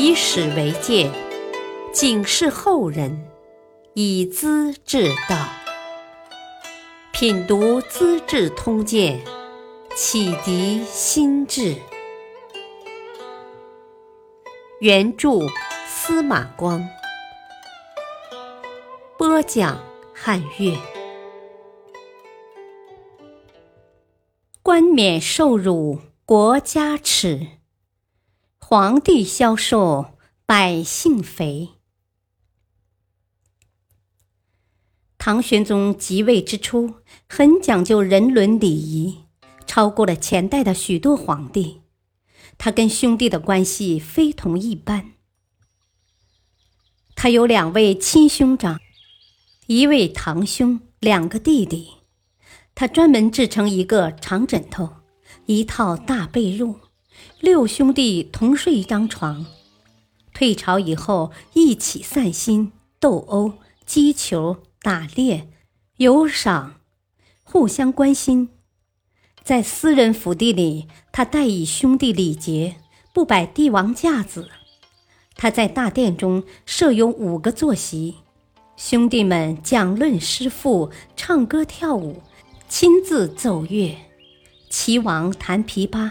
以史为鉴，警示后人，以资治道。品读《资治通鉴》，启迪心智。原著司马光，播讲汉乐。冠冕受辱，国家耻；皇帝消瘦，百姓肥。唐玄宗即位之初，很讲究人伦礼仪，超过了前代的许多皇帝。他跟兄弟的关系非同一般。他有两位亲兄长，一位堂兄，两个弟弟。他专门制成一个长枕头，一套大被褥，六兄弟同睡一张床。退朝以后，一起散心、斗殴、击球、打猎、游赏，互相关心。在私人府邸里，他代以兄弟礼节，不摆帝王架子。他在大殿中设有五个坐席，兄弟们讲论诗赋，唱歌跳舞，亲自奏乐。齐王弹琵琶，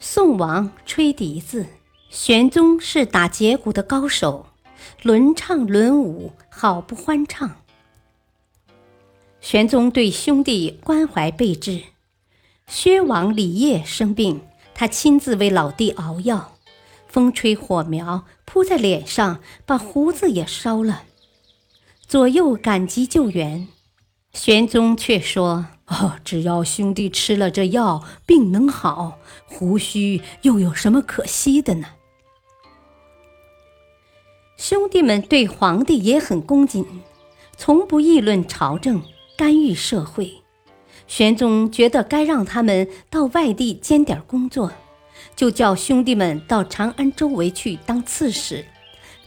宋王吹笛子，玄宗是打节鼓的高手，轮唱轮舞，好不欢畅。玄宗对兄弟关怀备至。薛王李业生病，他亲自为老弟熬药，风吹火苗扑在脸上，把胡子也烧了。左右赶集救援，玄宗却说：“哦，只要兄弟吃了这药，病能好，胡须又有什么可惜的呢？”兄弟们对皇帝也很恭谨，从不议论朝政，干预社会。玄宗觉得该让他们到外地兼点工作，就叫兄弟们到长安周围去当刺史，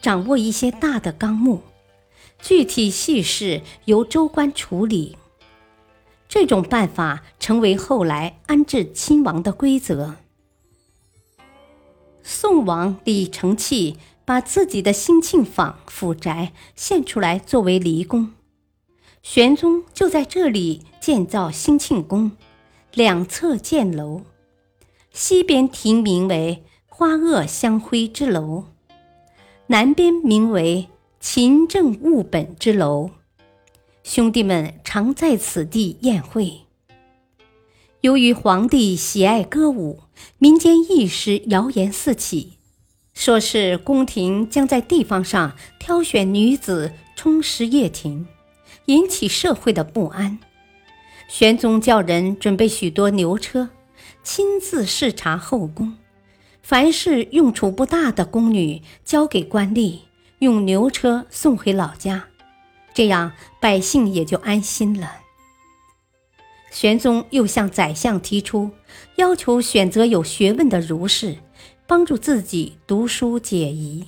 掌握一些大的纲目，具体细事由州官处理。这种办法成为后来安置亲王的规则。宋王李承器把自己的兴庆坊府宅献出来作为离宫。玄宗就在这里建造兴庆宫，两侧建楼，西边题名为“花萼相辉之楼”，南边名为“勤政务本之楼”。兄弟们常在此地宴会。由于皇帝喜爱歌舞，民间一时谣言四起，说是宫廷将在地方上挑选女子充实掖庭。引起社会的不安，玄宗叫人准备许多牛车，亲自视察后宫，凡是用处不大的宫女交给官吏，用牛车送回老家，这样百姓也就安心了。玄宗又向宰相提出，要求选择有学问的儒士，帮助自己读书解疑。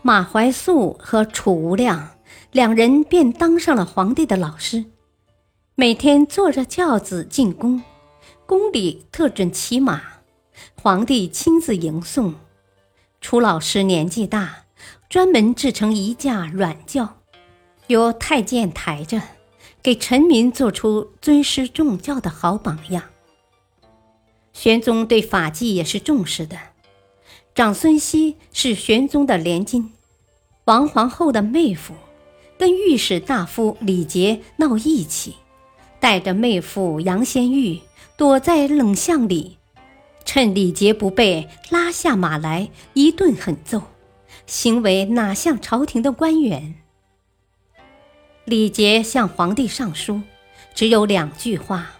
马怀素和楚无量。两人便当上了皇帝的老师，每天坐着轿子进宫，宫里特准骑马，皇帝亲自迎送。楚老师年纪大，专门制成一架软轿，由太监抬着，给臣民做出尊师重教的好榜样。玄宗对法纪也是重视的，长孙熙是玄宗的连襟，王皇后的妹夫。跟御史大夫李杰闹义气，带着妹夫杨先玉躲在冷巷里，趁李杰不备，拉下马来一顿狠揍，行为哪像朝廷的官员？李杰向皇帝上书，只有两句话：“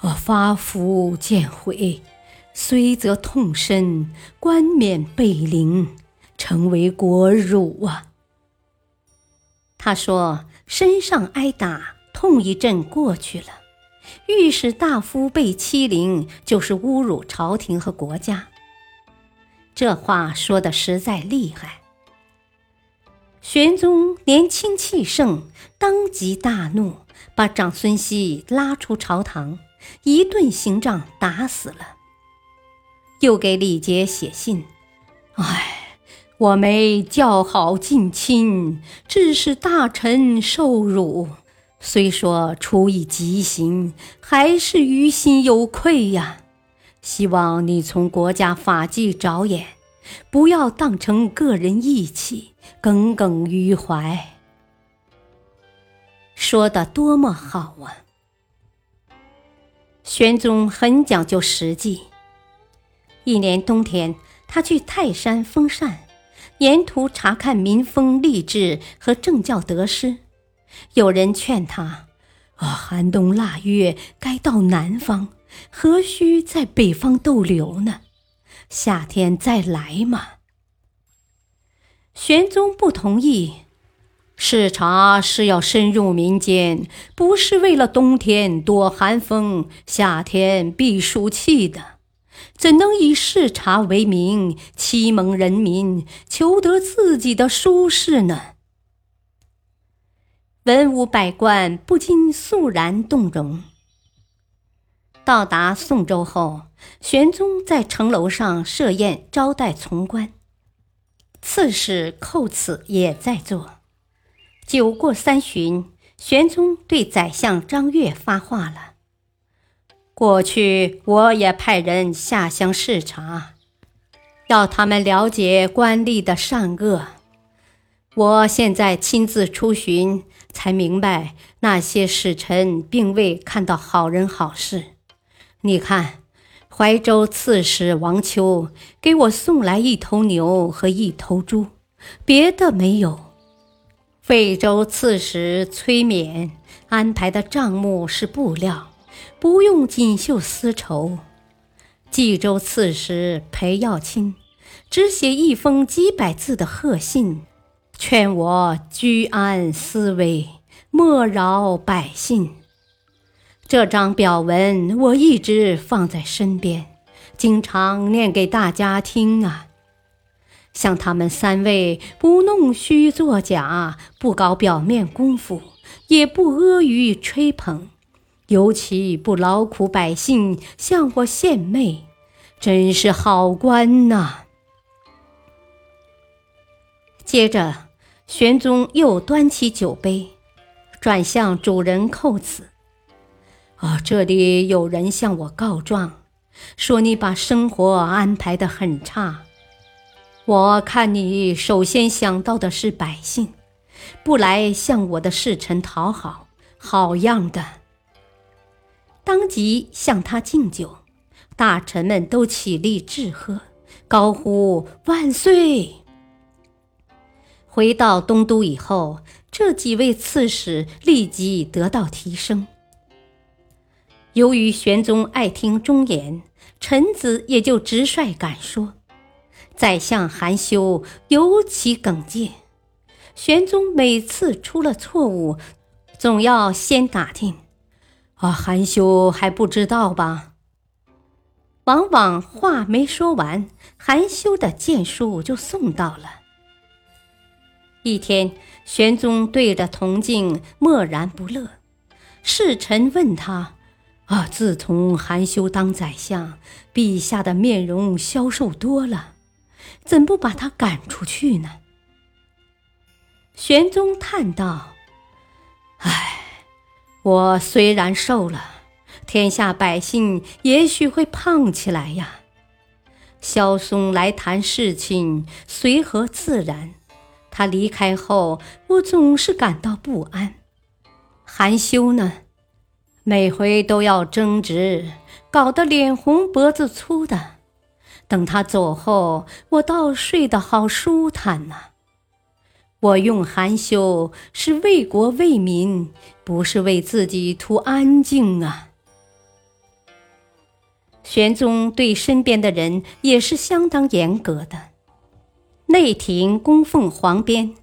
我发福见悔，虽则痛身，冠冕被凌，成为国辱啊。”他说：“身上挨打，痛一阵过去了。御史大夫被欺凌，就是侮辱朝廷和国家。”这话说的实在厉害。玄宗年轻气盛，当即大怒，把长孙熙拉出朝堂，一顿刑杖打死了。又给李杰写信：“唉，我没叫好近亲，致使大臣受辱。虽说处以极刑，还是于心有愧呀。希望你从国家法纪着眼，不要当成个人义气，耿耿于怀。说的多么好啊！玄宗很讲究实际。一年冬天，他去泰山封禅，沿途查看民风吏治和政教得失。有人劝他：“啊，寒冬腊月该到南方，何须在北方逗留呢？夏天再来嘛。”玄宗不同意，视察是要深入民间，不是为了冬天躲寒风、夏天避暑气的，怎能以视察为名欺蒙人民，求得自己的舒适呢？文武百官不禁肃然动容。到达宋州后，玄宗在城楼上设宴招待从官，刺史寇此也在座。酒过三巡，玄宗对宰相张悦发话了：“过去我也派人下乡视察，要他们了解官吏的善恶。我现在亲自出巡。”才明白那些使臣并未看到好人好事。你看，怀州刺史王丘给我送来一头牛和一头猪，别的没有。惠州刺史崔勉安排的账目是布料，不用锦绣丝绸。冀州刺史裴耀卿只写一封几百字的贺信。劝我居安思危，莫扰百姓。这张表文我一直放在身边，经常念给大家听啊。像他们三位，不弄虚作假，不搞表面功夫，也不阿谀吹捧，尤其不劳苦百姓，向我献媚，真是好官呐。接着。玄宗又端起酒杯，转向主人寇子：“啊，这里有人向我告状，说你把生活安排得很差。我看你首先想到的是百姓，不来向我的侍臣讨好，好样的！”当即向他敬酒，大臣们都起立致贺，高呼万岁。回到东都以后，这几位刺史立即得到提升。由于玄宗爱听忠言，臣子也就直率敢说。宰相韩休尤其耿介，玄宗每次出了错误，总要先打听：“啊，韩休还不知道吧？”往往话没说完，韩休的谏书就送到了。一天，玄宗对着铜镜默然不乐。侍臣问他：“啊，自从韩休当宰相，陛下的面容消瘦多了，怎不把他赶出去呢？”玄宗叹道：“唉，我虽然瘦了，天下百姓也许会胖起来呀。萧嵩来谈事情，随和自然。”他离开后，我总是感到不安。含羞呢，每回都要争执，搞得脸红脖子粗的。等他走后，我倒睡得好舒坦呐。我用含羞是为国为民，不是为自己图安静啊。玄宗对身边的人也是相当严格的。内廷供奉黄边，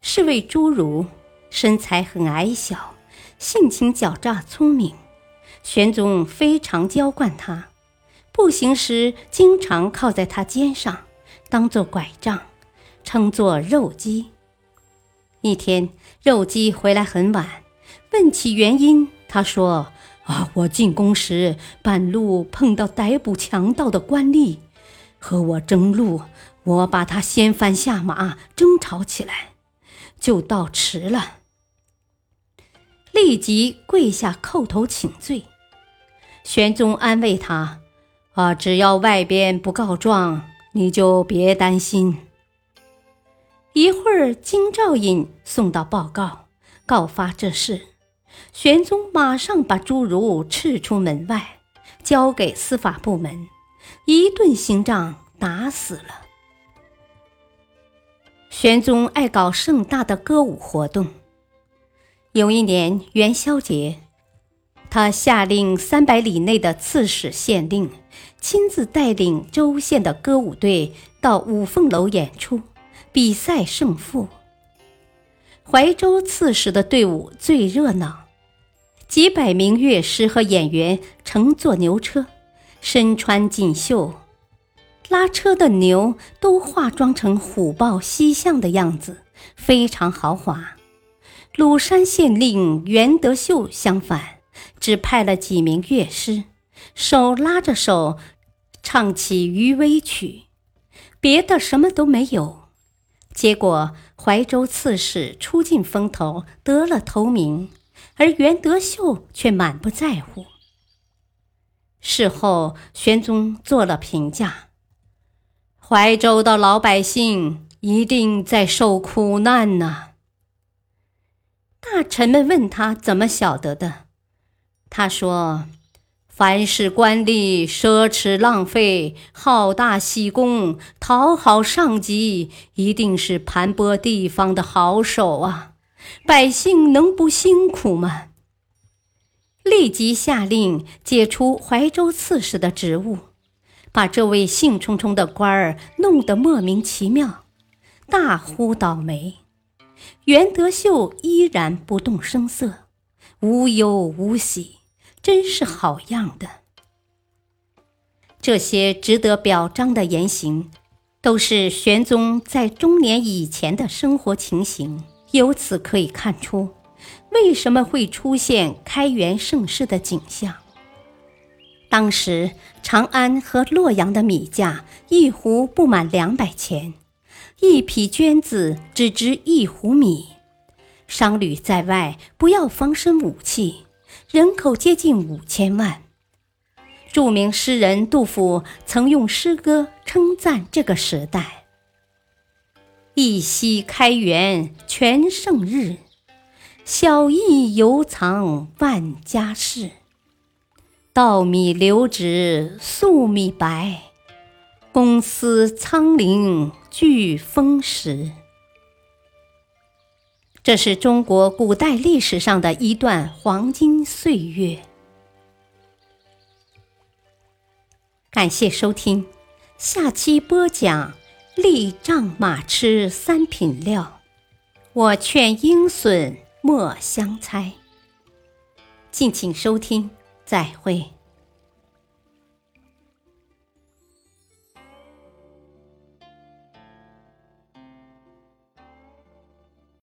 是位侏儒，身材很矮小，性情狡诈聪明。玄宗非常娇惯他，步行时经常靠在他肩上，当做拐杖，称作肉鸡。一天，肉鸡回来很晚，问起原因，他说：“啊，我进宫时半路碰到逮捕强盗的官吏，和我争路。”我把他掀翻下马，争吵起来，就到迟了。立即跪下叩头请罪。玄宗安慰他：“啊，只要外边不告状，你就别担心。”一会儿，京兆尹送到报告，告发这事。玄宗马上把侏儒斥出门外，交给司法部门，一顿刑杖打死了。玄宗爱搞盛大的歌舞活动。有一年元宵节，他下令三百里内的刺史县令亲自带领州县的歌舞队到五凤楼演出，比赛胜负。怀州刺史的队伍最热闹，几百名乐师和演员乘坐牛车，身穿锦绣。拉车的牛都化妆成虎豹西象的样子，非常豪华。鲁山县令袁德秀相反，只派了几名乐师，手拉着手，唱起《渔威曲》，别的什么都没有。结果怀州刺史出尽风头，得了头名，而袁德秀却满不在乎。事后，玄宗做了评价。怀州的老百姓一定在受苦难呢。大臣们问他怎么晓得的，他说：“凡是官吏奢侈浪费、好大喜功、讨好上级，一定是盘剥地方的好手啊！百姓能不辛苦吗？”立即下令解除怀州刺史的职务。把这位兴冲冲的官儿弄得莫名其妙，大呼倒霉。袁德秀依然不动声色，无忧无喜，真是好样的。这些值得表彰的言行，都是玄宗在中年以前的生活情形。由此可以看出，为什么会出现开元盛世的景象。当时长安和洛阳的米价一斛不满两百钱，一匹绢子只值一斛米，商旅在外不要防身武器，人口接近五千万。著名诗人杜甫曾用诗歌称赞这个时代：“一夕开元全盛日，小邑犹藏万家室。”稻米流脂粟米白，公私仓廪俱丰实。这是中国古代历史上的一段黄金岁月。感谢收听，下期播讲“立仗马吃三品料”，我劝鹰隼莫相猜。敬请收听。再会。